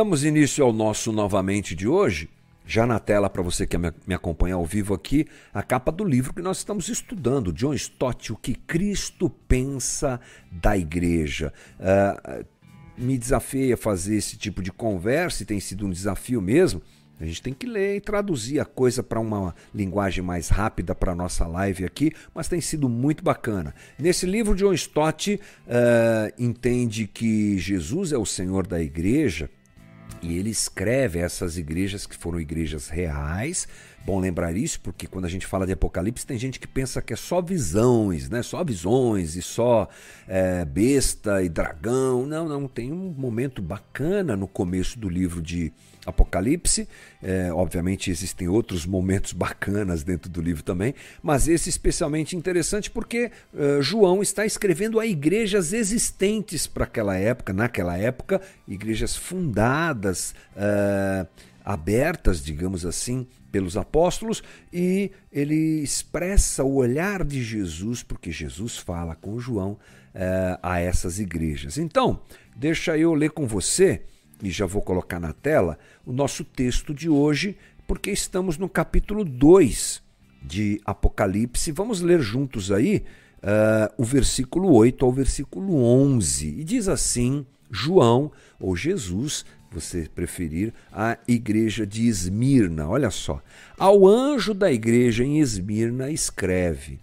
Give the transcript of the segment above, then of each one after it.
Damos início ao nosso novamente de hoje. Já na tela, para você que me acompanha ao vivo aqui, a capa do livro que nós estamos estudando, John Stott, O que Cristo Pensa da Igreja. Uh, me desafiei a fazer esse tipo de conversa e tem sido um desafio mesmo. A gente tem que ler e traduzir a coisa para uma linguagem mais rápida para a nossa live aqui, mas tem sido muito bacana. Nesse livro, John Stott uh, entende que Jesus é o Senhor da igreja e ele escreve essas igrejas que foram igrejas reais. Bom lembrar isso, porque quando a gente fala de Apocalipse, tem gente que pensa que é só visões, né? Só visões e só é, besta e dragão. Não, não. Tem um momento bacana no começo do livro de Apocalipse. É, obviamente existem outros momentos bacanas dentro do livro também, mas esse especialmente interessante porque uh, João está escrevendo a igrejas existentes para aquela época, naquela época, igrejas fundadas, uh, abertas, digamos assim, pelos apóstolos, e ele expressa o olhar de Jesus, porque Jesus fala com João uh, a essas igrejas. Então, deixa eu ler com você e já vou colocar na tela, o nosso texto de hoje, porque estamos no capítulo 2 de Apocalipse. Vamos ler juntos aí uh, o versículo 8 ao versículo 11. E diz assim: João, ou Jesus, você preferir, a igreja de Esmirna. Olha só. Ao anjo da igreja em Esmirna escreve: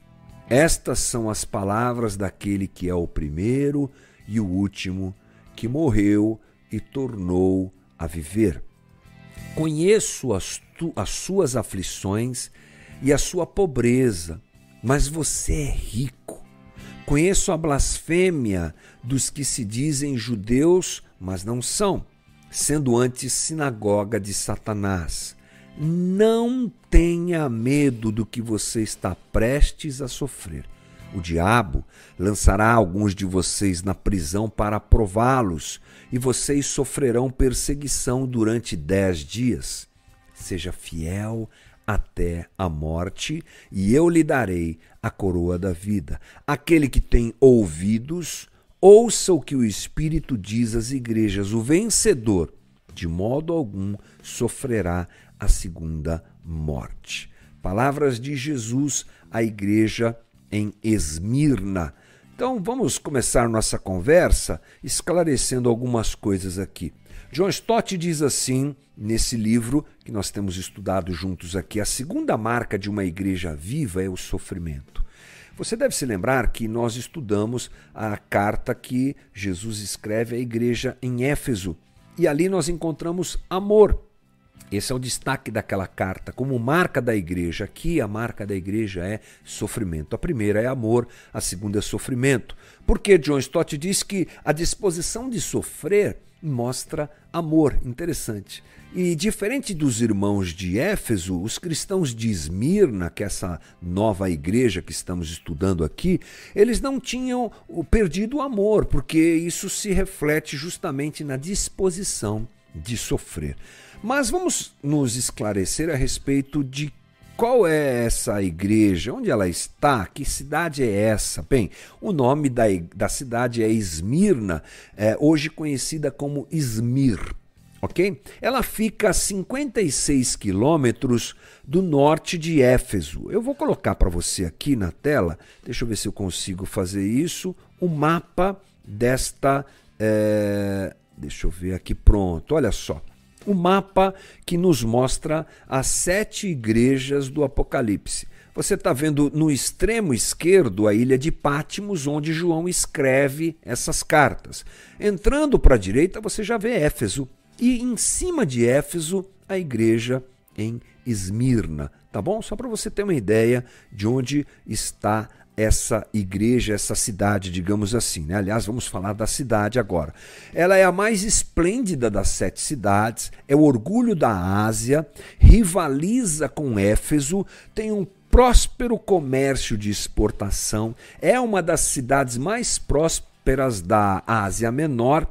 Estas são as palavras daquele que é o primeiro e o último, que morreu e tornou a viver. Conheço as, tu, as suas aflições e a sua pobreza, mas você é rico. Conheço a blasfêmia dos que se dizem judeus, mas não são, sendo antes sinagoga de Satanás. Não tenha medo do que você está prestes a sofrer. O diabo lançará alguns de vocês na prisão para prová-los, e vocês sofrerão perseguição durante dez dias. Seja fiel até a morte, e eu lhe darei a coroa da vida. Aquele que tem ouvidos, ouça o que o Espírito diz às igrejas. O vencedor, de modo algum, sofrerá a segunda morte. Palavras de Jesus à igreja em Esmirna. Então vamos começar nossa conversa esclarecendo algumas coisas aqui. John Stott diz assim, nesse livro que nós temos estudado juntos aqui: a segunda marca de uma igreja viva é o sofrimento. Você deve se lembrar que nós estudamos a carta que Jesus escreve à igreja em Éfeso e ali nós encontramos amor. Esse é o destaque daquela carta, como marca da igreja. Aqui a marca da igreja é sofrimento. A primeira é amor, a segunda é sofrimento. Porque John Stott diz que a disposição de sofrer mostra amor. Interessante. E diferente dos irmãos de Éfeso, os cristãos de Esmirna, que é essa nova igreja que estamos estudando aqui, eles não tinham perdido o amor, porque isso se reflete justamente na disposição de sofrer. Mas vamos nos esclarecer a respeito de qual é essa igreja? Onde ela está? Que cidade é essa? Bem, o nome da, da cidade é Esmirna, é, hoje conhecida como Izmir. Ok? Ela fica a 56 quilômetros do norte de Éfeso. Eu vou colocar para você aqui na tela, deixa eu ver se eu consigo fazer isso, o mapa desta. É, deixa eu ver aqui, pronto, olha só o mapa que nos mostra as sete igrejas do Apocalipse. Você está vendo no extremo esquerdo a ilha de Pátimos, onde João escreve essas cartas. Entrando para a direita, você já vê Éfeso. E em cima de Éfeso, a igreja em Esmirna. Tá bom? Só para você ter uma ideia de onde está essa igreja, essa cidade, digamos assim. Né? Aliás, vamos falar da cidade agora. Ela é a mais esplêndida das sete cidades, é o orgulho da Ásia, rivaliza com Éfeso, tem um próspero comércio de exportação, é uma das cidades mais prósperas da Ásia Menor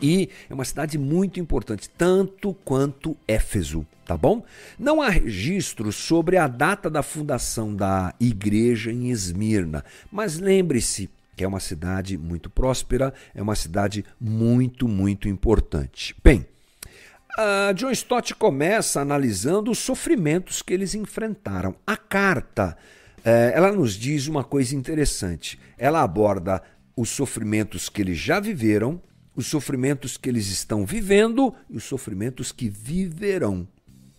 e é uma cidade muito importante, tanto quanto Éfeso tá bom? Não há registros sobre a data da fundação da igreja em Esmirna, mas lembre-se que é uma cidade muito próspera, é uma cidade muito, muito importante. Bem, John Stott começa analisando os sofrimentos que eles enfrentaram. A carta, uh, ela nos diz uma coisa interessante. Ela aborda os sofrimentos que eles já viveram, os sofrimentos que eles estão vivendo e os sofrimentos que viverão.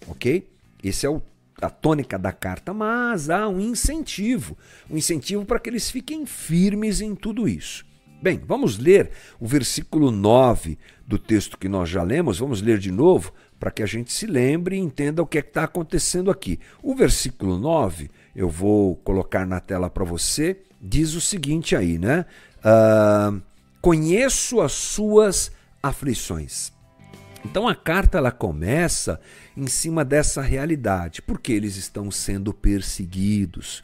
Ok? Esse é o, a tônica da carta, mas há um incentivo um incentivo para que eles fiquem firmes em tudo isso. Bem, vamos ler o versículo 9 do texto que nós já lemos, vamos ler de novo para que a gente se lembre e entenda o que é está acontecendo aqui. O versículo 9, eu vou colocar na tela para você, diz o seguinte aí, né? Uh, conheço as suas aflições. Então a carta ela começa em cima dessa realidade, porque eles estão sendo perseguidos.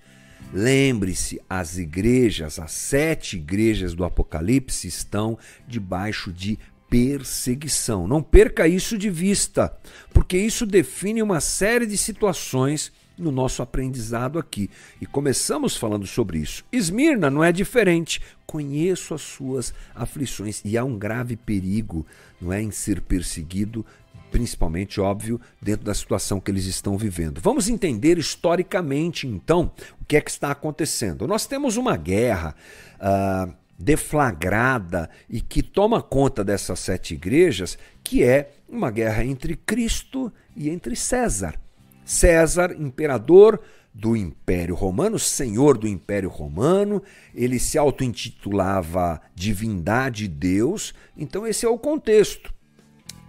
Lembre-se, as igrejas, as sete igrejas do Apocalipse estão debaixo de perseguição. Não perca isso de vista, porque isso define uma série de situações no nosso aprendizado aqui. E começamos falando sobre isso. Esmirna não é diferente. Conheço as suas aflições e há um grave perigo, não é, em ser perseguido principalmente, óbvio, dentro da situação que eles estão vivendo. Vamos entender historicamente, então, o que é que está acontecendo. Nós temos uma guerra. Uh, deflagrada e que toma conta dessas sete igrejas, que é uma guerra entre Cristo e entre César. César, imperador do Império Romano, senhor do Império Romano, ele se auto-intitulava divindade Deus, então esse é o contexto.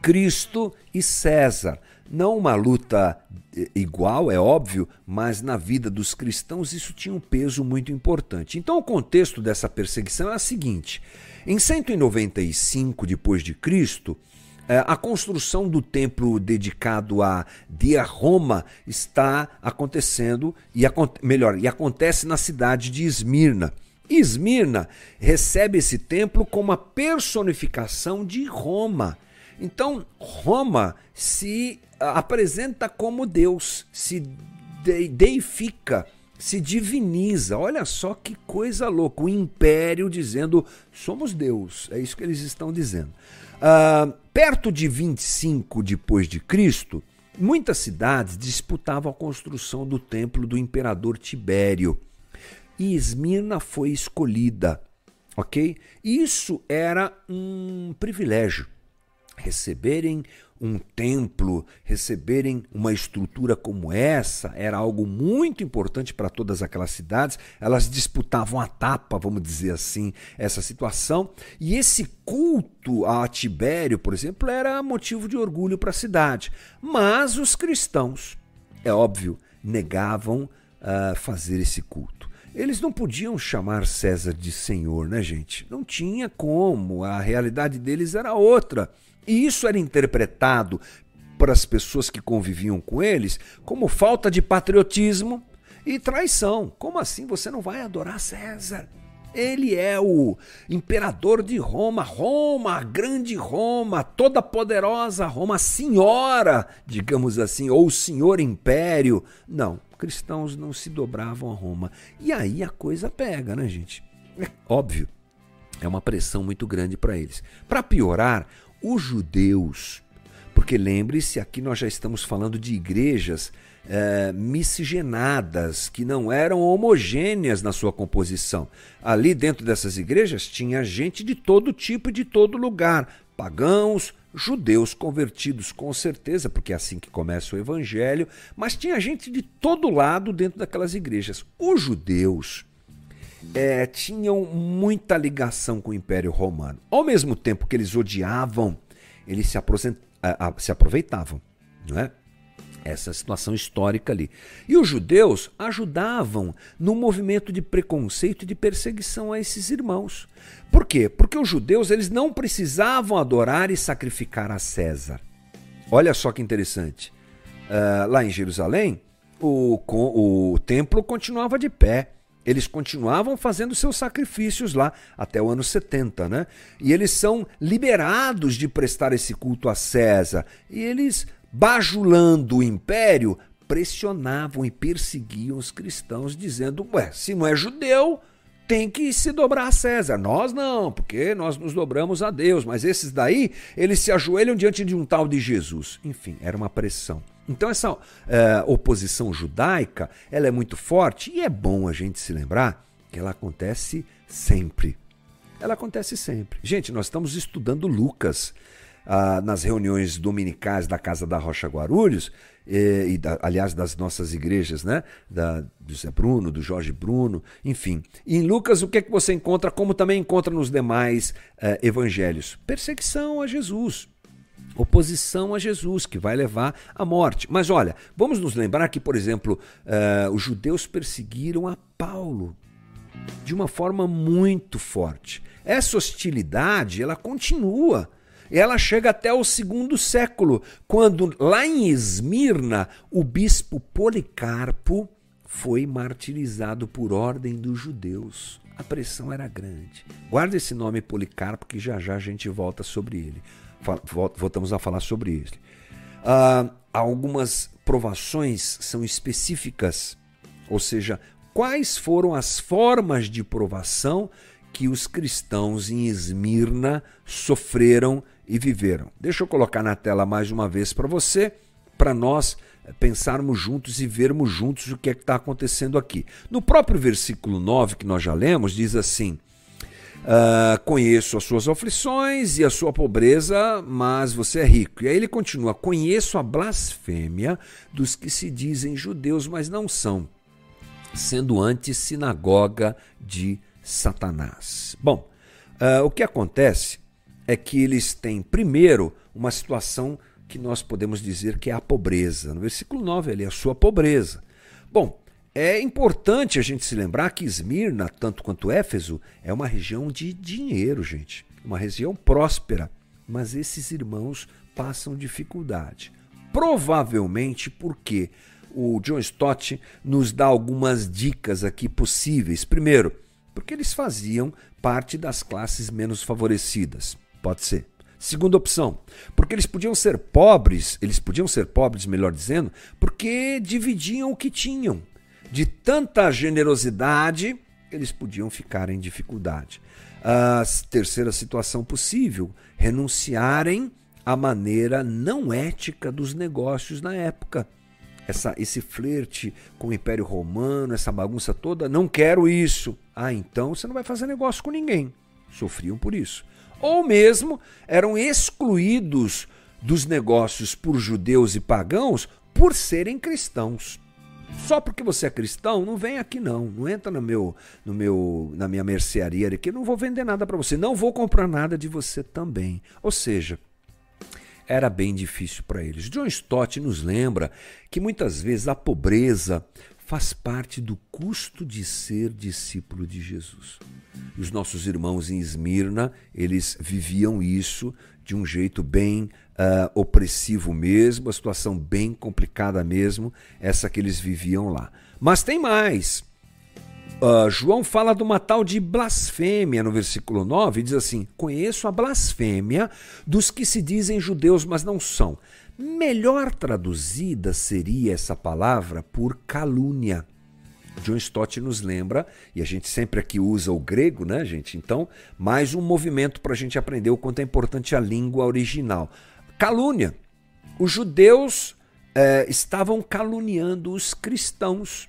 Cristo e César. Não uma luta eh, igual, é óbvio, mas na vida dos cristãos isso tinha um peso muito importante. Então o contexto dessa perseguição é o seguinte: em 195 depois de Cristo, a construção do templo dedicado a Dia Roma está acontecendo e melhor, e acontece na cidade de Esmirna. Esmirna recebe esse templo como a personificação de Roma. Então, Roma se apresenta como Deus, se deifica, se diviniza. Olha só que coisa louca. O império dizendo somos Deus. É isso que eles estão dizendo. Uh, perto de 25 depois de Cristo, muitas cidades disputavam a construção do templo do imperador Tibério. E Esmirna foi escolhida, ok? Isso era um privilégio receberem um templo, receberem uma estrutura como essa, era algo muito importante para todas aquelas cidades. Elas disputavam a tapa, vamos dizer assim, essa situação. E esse culto a Tibério, por exemplo, era motivo de orgulho para a cidade. Mas os cristãos, é óbvio, negavam uh, fazer esse culto. Eles não podiam chamar César de senhor, né, gente? Não tinha como, a realidade deles era outra. E isso era interpretado para as pessoas que conviviam com eles como falta de patriotismo e traição. Como assim você não vai adorar César? Ele é o imperador de Roma, Roma, a grande Roma, toda poderosa Roma, senhora, digamos assim, ou senhor império. Não, cristãos não se dobravam a Roma. E aí a coisa pega, né, gente? É óbvio, é uma pressão muito grande para eles. Para piorar, os judeus, porque lembre-se, aqui nós já estamos falando de igrejas é, miscigenadas, que não eram homogêneas na sua composição. Ali dentro dessas igrejas tinha gente de todo tipo e de todo lugar, pagãos, judeus convertidos, com certeza, porque é assim que começa o evangelho, mas tinha gente de todo lado dentro daquelas igrejas. Os judeus é, tinham muita ligação com o Império Romano. Ao mesmo tempo que eles odiavam, eles se, se aproveitavam, não é? Essa situação histórica ali. E os judeus ajudavam no movimento de preconceito e de perseguição a esses irmãos. Por quê? Porque os judeus eles não precisavam adorar e sacrificar a César. Olha só que interessante. Uh, lá em Jerusalém, o, o, o templo continuava de pé. Eles continuavam fazendo seus sacrifícios lá até o ano 70, né? E eles são liberados de prestar esse culto a César. E eles, bajulando o império, pressionavam e perseguiam os cristãos, dizendo: Ué, se não é judeu, tem que se dobrar a César. Nós não, porque nós nos dobramos a Deus, mas esses daí, eles se ajoelham diante de um tal de Jesus. Enfim, era uma pressão. Então essa é, oposição judaica, ela é muito forte e é bom a gente se lembrar que ela acontece sempre. Ela acontece sempre. Gente, nós estamos estudando Lucas ah, nas reuniões dominicais da Casa da Rocha Guarulhos, e, e da, aliás das nossas igrejas, né? Da, do Zé Bruno, do Jorge Bruno, enfim. E em Lucas, o que é que você encontra, como também encontra nos demais eh, evangelhos? Perseguição a Jesus. Oposição a Jesus, que vai levar à morte. Mas olha, vamos nos lembrar que, por exemplo, eh, os judeus perseguiram a Paulo de uma forma muito forte. Essa hostilidade, ela continua ela chega até o segundo século, quando lá em Esmirna o bispo Policarpo foi martirizado por ordem dos judeus. A pressão era grande. Guarda esse nome Policarpo que já já a gente volta sobre ele. Voltamos a falar sobre ele. Uh, algumas provações são específicas, ou seja, quais foram as formas de provação que os cristãos em Esmirna sofreram e viveram. Deixa eu colocar na tela mais uma vez para você, para nós pensarmos juntos e vermos juntos o que é que está acontecendo aqui. No próprio versículo 9 que nós já lemos, diz assim: uh, Conheço as suas aflições e a sua pobreza, mas você é rico. E aí ele continua: Conheço a blasfêmia dos que se dizem judeus, mas não são, sendo antes sinagoga de Satanás. Bom, uh, o que acontece é que eles têm, primeiro, uma situação que nós podemos dizer que é a pobreza. No versículo 9 ali, a sua pobreza. Bom, é importante a gente se lembrar que Esmirna, tanto quanto Éfeso, é uma região de dinheiro, gente. Uma região próspera. Mas esses irmãos passam dificuldade. Provavelmente porque o John Stott nos dá algumas dicas aqui possíveis. Primeiro, porque eles faziam parte das classes menos favorecidas. Pode ser. Segunda opção, porque eles podiam ser pobres, eles podiam ser pobres, melhor dizendo, porque dividiam o que tinham. De tanta generosidade, eles podiam ficar em dificuldade. A terceira situação possível, renunciarem à maneira não ética dos negócios na época. Essa, esse flerte com o Império Romano, essa bagunça toda, não quero isso. Ah, então você não vai fazer negócio com ninguém. Sofriam por isso ou mesmo eram excluídos dos negócios por judeus e pagãos por serem cristãos. Só porque você é cristão, não vem aqui não, não entra no meu, no meu, na minha mercearia aqui, não vou vender nada para você, não vou comprar nada de você também. Ou seja, era bem difícil para eles. John Stott nos lembra que muitas vezes a pobreza faz parte do custo de ser discípulo de Jesus. Os nossos irmãos em Esmirna, eles viviam isso de um jeito bem uh, opressivo mesmo, a situação bem complicada mesmo, essa que eles viviam lá. Mas tem mais. Uh, João fala de uma tal de blasfêmia no versículo 9, diz assim: Conheço a blasfêmia dos que se dizem judeus, mas não são. Melhor traduzida seria essa palavra por calúnia. John Stott nos lembra, e a gente sempre aqui usa o grego, né, gente? Então, mais um movimento para a gente aprender o quanto é importante a língua original. Calúnia. Os judeus é, estavam caluniando os cristãos.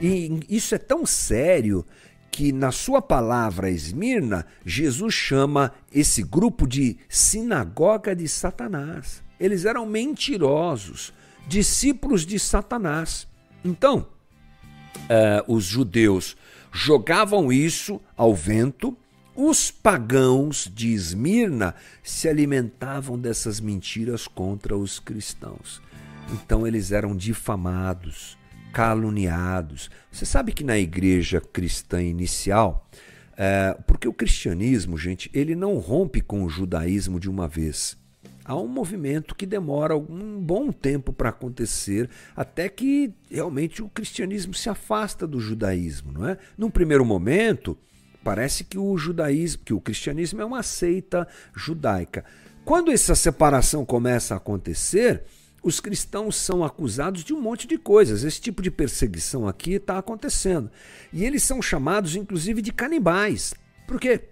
E isso é tão sério que na sua palavra Esmirna, Jesus chama esse grupo de sinagoga de Satanás. Eles eram mentirosos, discípulos de Satanás. Então, uh, os judeus jogavam isso ao vento, os pagãos de Esmirna se alimentavam dessas mentiras contra os cristãos. Então eles eram difamados, caluniados. Você sabe que na igreja cristã inicial, é, porque o cristianismo, gente, ele não rompe com o judaísmo de uma vez há um movimento que demora um bom tempo para acontecer, até que realmente o cristianismo se afasta do judaísmo, não é? Num primeiro momento, parece que o judaísmo, que o cristianismo é uma seita judaica. Quando essa separação começa a acontecer, os cristãos são acusados de um monte de coisas. Esse tipo de perseguição aqui está acontecendo. E eles são chamados, inclusive, de canibais. Por quê?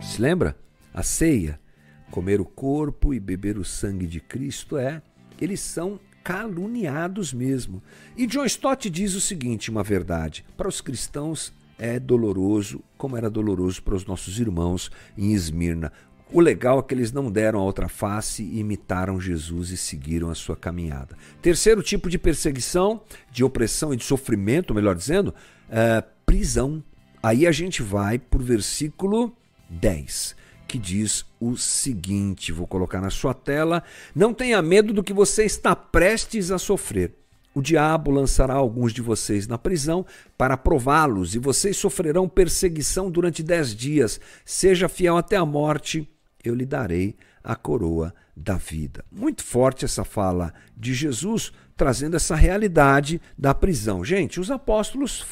Se lembra? A ceia, comer o corpo e beber o sangue de Cristo é. Eles são caluniados mesmo. E John Stott diz o seguinte: uma verdade. Para os cristãos é doloroso, como era doloroso para os nossos irmãos em Esmirna. O legal é que eles não deram a outra face e imitaram Jesus e seguiram a sua caminhada. Terceiro tipo de perseguição, de opressão e de sofrimento, melhor dizendo, é prisão. Aí a gente vai por versículo 10, que diz o seguinte: vou colocar na sua tela. Não tenha medo do que você está prestes a sofrer. O diabo lançará alguns de vocês na prisão para prová-los, e vocês sofrerão perseguição durante dez dias. Seja fiel até a morte eu lhe darei a coroa da vida. Muito forte essa fala de Jesus, trazendo essa realidade da prisão. Gente, os apóstolos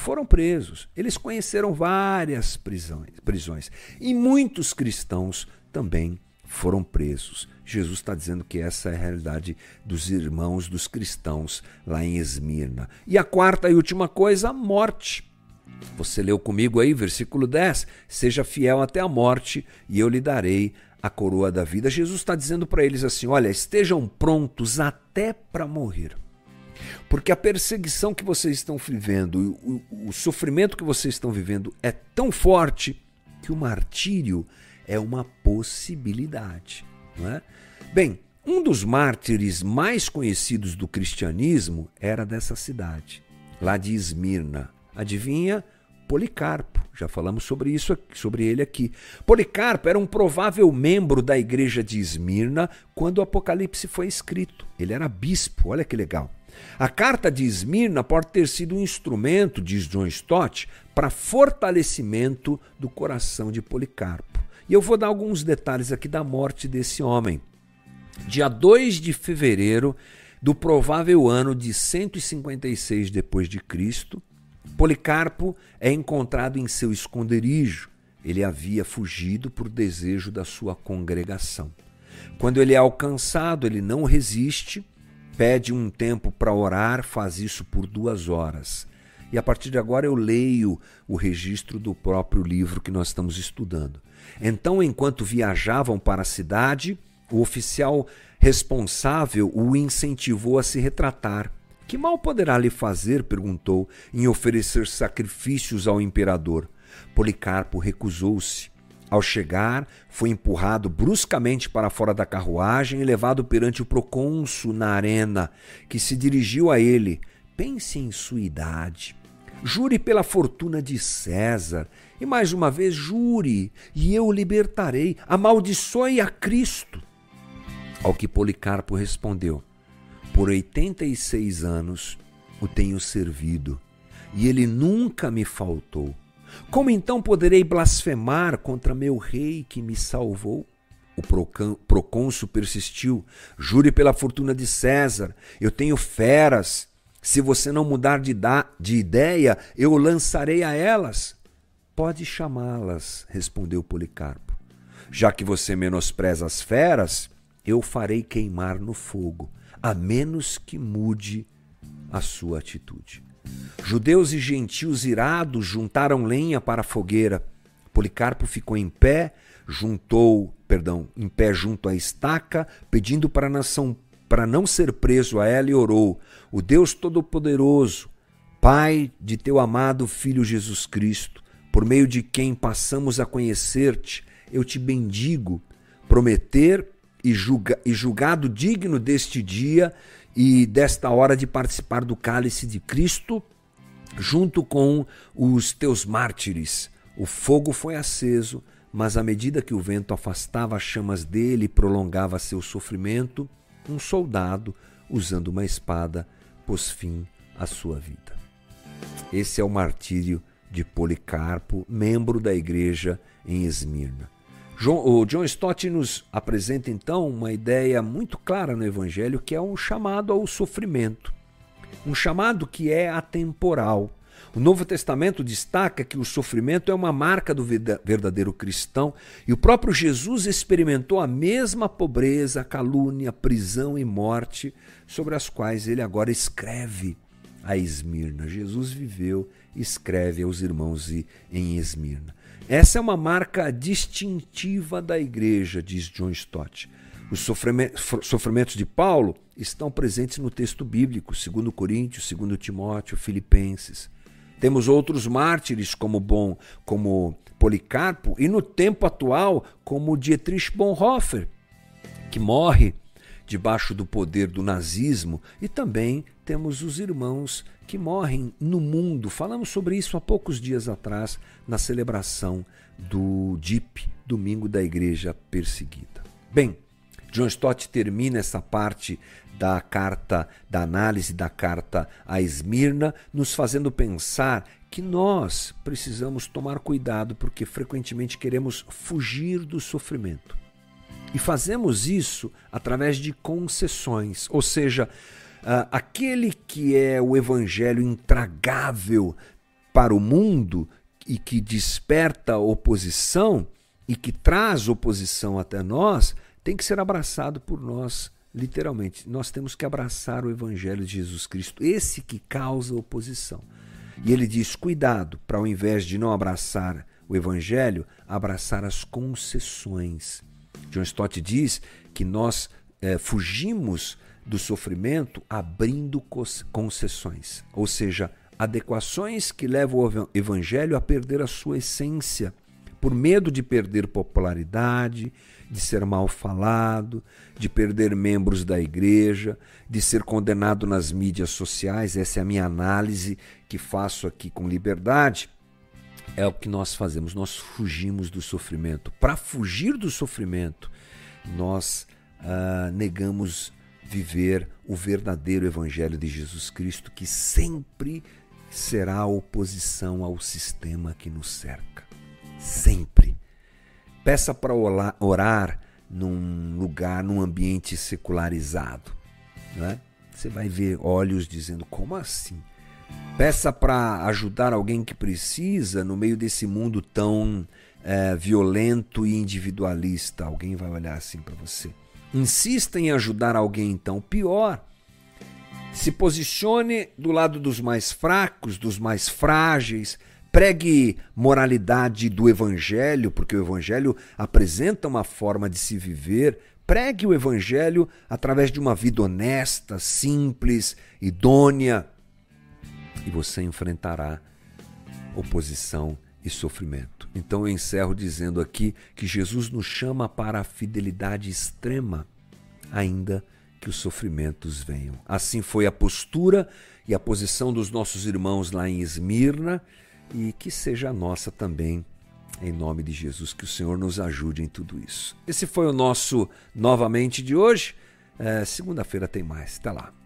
foram presos, eles conheceram várias prisões, prisões e muitos cristãos também foram presos. Jesus está dizendo que essa é a realidade dos irmãos, dos cristãos lá em Esmirna. E a quarta e última coisa, a morte. Você leu comigo aí, versículo 10: Seja fiel até a morte, e eu lhe darei a coroa da vida. Jesus está dizendo para eles assim: olha, estejam prontos até para morrer. Porque a perseguição que vocês estão vivendo, o, o, sofrimento que vocês estão vivendo é tão forte que o martírio é uma possibilidade. Não é? Bem, um dos mártires mais conhecidos do cristianismo era dessa cidade, lá de Esmirna, Adivinha? Policarpo. Já falamos sobre isso, sobre ele aqui. Policarpo era um provável membro da igreja de Esmirna quando o Apocalipse foi escrito. Ele era bispo, olha que legal. A carta de Esmirna pode ter sido um instrumento, diz John Stott, para fortalecimento do coração de Policarpo. E eu vou dar alguns detalhes aqui da morte desse homem. Dia 2 de fevereiro do provável ano de 156 depois de Cristo, Policarpo é encontrado em seu esconderijo. Ele havia fugido por desejo da sua congregação. Quando ele é alcançado, ele não resiste, pede um tempo para orar, faz isso por duas horas. E a partir de agora eu leio o registro do próprio livro que nós estamos estudando. Então, enquanto viajavam para a cidade, o oficial responsável o incentivou a se retratar que mal poderá lhe fazer, perguntou, em oferecer sacrifícios ao imperador? Policarpo recusou-se. Ao chegar, foi empurrado bruscamente para fora da carruagem e levado perante o procônsul na arena, que se dirigiu a ele. Pense em sua idade. Jure pela fortuna de César, e mais uma vez jure, e eu o libertarei. Amaldiçoe a Cristo. Ao que Policarpo respondeu: por 86 anos o tenho servido e ele nunca me faltou. Como então poderei blasfemar contra meu rei que me salvou? O procônsul persistiu. Jure pela fortuna de César. Eu tenho feras. Se você não mudar de, de ideia, eu lançarei a elas. Pode chamá-las, respondeu Policarpo. Já que você menospreza as feras, eu farei queimar no fogo a menos que mude a sua atitude. Judeus e gentios irados juntaram lenha para a fogueira. Policarpo ficou em pé, juntou, perdão, em pé junto à estaca, pedindo para a nação para não ser preso a ela e orou: O Deus todo-poderoso, Pai de teu amado filho Jesus Cristo, por meio de quem passamos a conhecer-te, eu te bendigo, prometer e, julga, e julgado digno deste dia e desta hora de participar do cálice de Cristo, junto com os teus mártires. O fogo foi aceso, mas à medida que o vento afastava as chamas dele e prolongava seu sofrimento, um soldado, usando uma espada, pôs fim à sua vida. Esse é o martírio de Policarpo, membro da igreja em Esmirna. O John Stott nos apresenta então uma ideia muito clara no Evangelho que é um chamado ao sofrimento. Um chamado que é atemporal, O Novo Testamento destaca que o sofrimento é uma marca do verdadeiro cristão e o próprio Jesus experimentou a mesma pobreza, calúnia, prisão e morte sobre as quais ele agora escreve a Esmirna. Jesus viveu escreve aos irmãos em Esmirna. Essa é uma marca distintiva da igreja, diz John Stott. Os sofrimentos de Paulo estão presentes no texto bíblico, 2 Coríntios, 2 Timóteo, Filipenses. Temos outros mártires como bom, como Policarpo e no tempo atual como Dietrich Bonhoeffer, que morre debaixo do poder do nazismo, e também temos os irmãos que morrem no mundo. Falamos sobre isso há poucos dias atrás na celebração do DIP, Domingo da Igreja Perseguida. Bem, John Stott termina essa parte da carta, da análise da carta a Esmirna, nos fazendo pensar que nós precisamos tomar cuidado porque frequentemente queremos fugir do sofrimento. E fazemos isso através de concessões, ou seja, aquele que é o evangelho intragável para o mundo e que desperta oposição e que traz oposição até nós, tem que ser abraçado por nós literalmente, nós temos que abraçar o Evangelho de Jesus Cristo, esse que causa oposição. E ele diz: cuidado, para ao invés de não abraçar o Evangelho, abraçar as concessões. John Stott diz que nós é, fugimos do sofrimento abrindo concessões, ou seja, adequações que levam o Evangelho a perder a sua essência, por medo de perder popularidade, de ser mal falado, de perder membros da igreja, de ser condenado nas mídias sociais. Essa é a minha análise que faço aqui com liberdade. É o que nós fazemos, nós fugimos do sofrimento. Para fugir do sofrimento, nós ah, negamos viver o verdadeiro Evangelho de Jesus Cristo, que sempre será oposição ao sistema que nos cerca. Sempre. Peça para orar num lugar, num ambiente secularizado. Né? Você vai ver olhos dizendo: como assim? Peça para ajudar alguém que precisa no meio desse mundo tão é, violento e individualista. Alguém vai olhar assim para você. Insista em ajudar alguém, então. Pior, se posicione do lado dos mais fracos, dos mais frágeis, Pregue moralidade do Evangelho, porque o Evangelho apresenta uma forma de se viver. Pregue o Evangelho através de uma vida honesta, simples, idônea, e você enfrentará oposição e sofrimento. Então eu encerro dizendo aqui que Jesus nos chama para a fidelidade extrema, ainda que os sofrimentos venham. Assim foi a postura e a posição dos nossos irmãos lá em Esmirna e que seja a nossa também, em nome de Jesus. Que o Senhor nos ajude em tudo isso. Esse foi o nosso novamente de hoje. É, Segunda-feira tem mais. Até lá.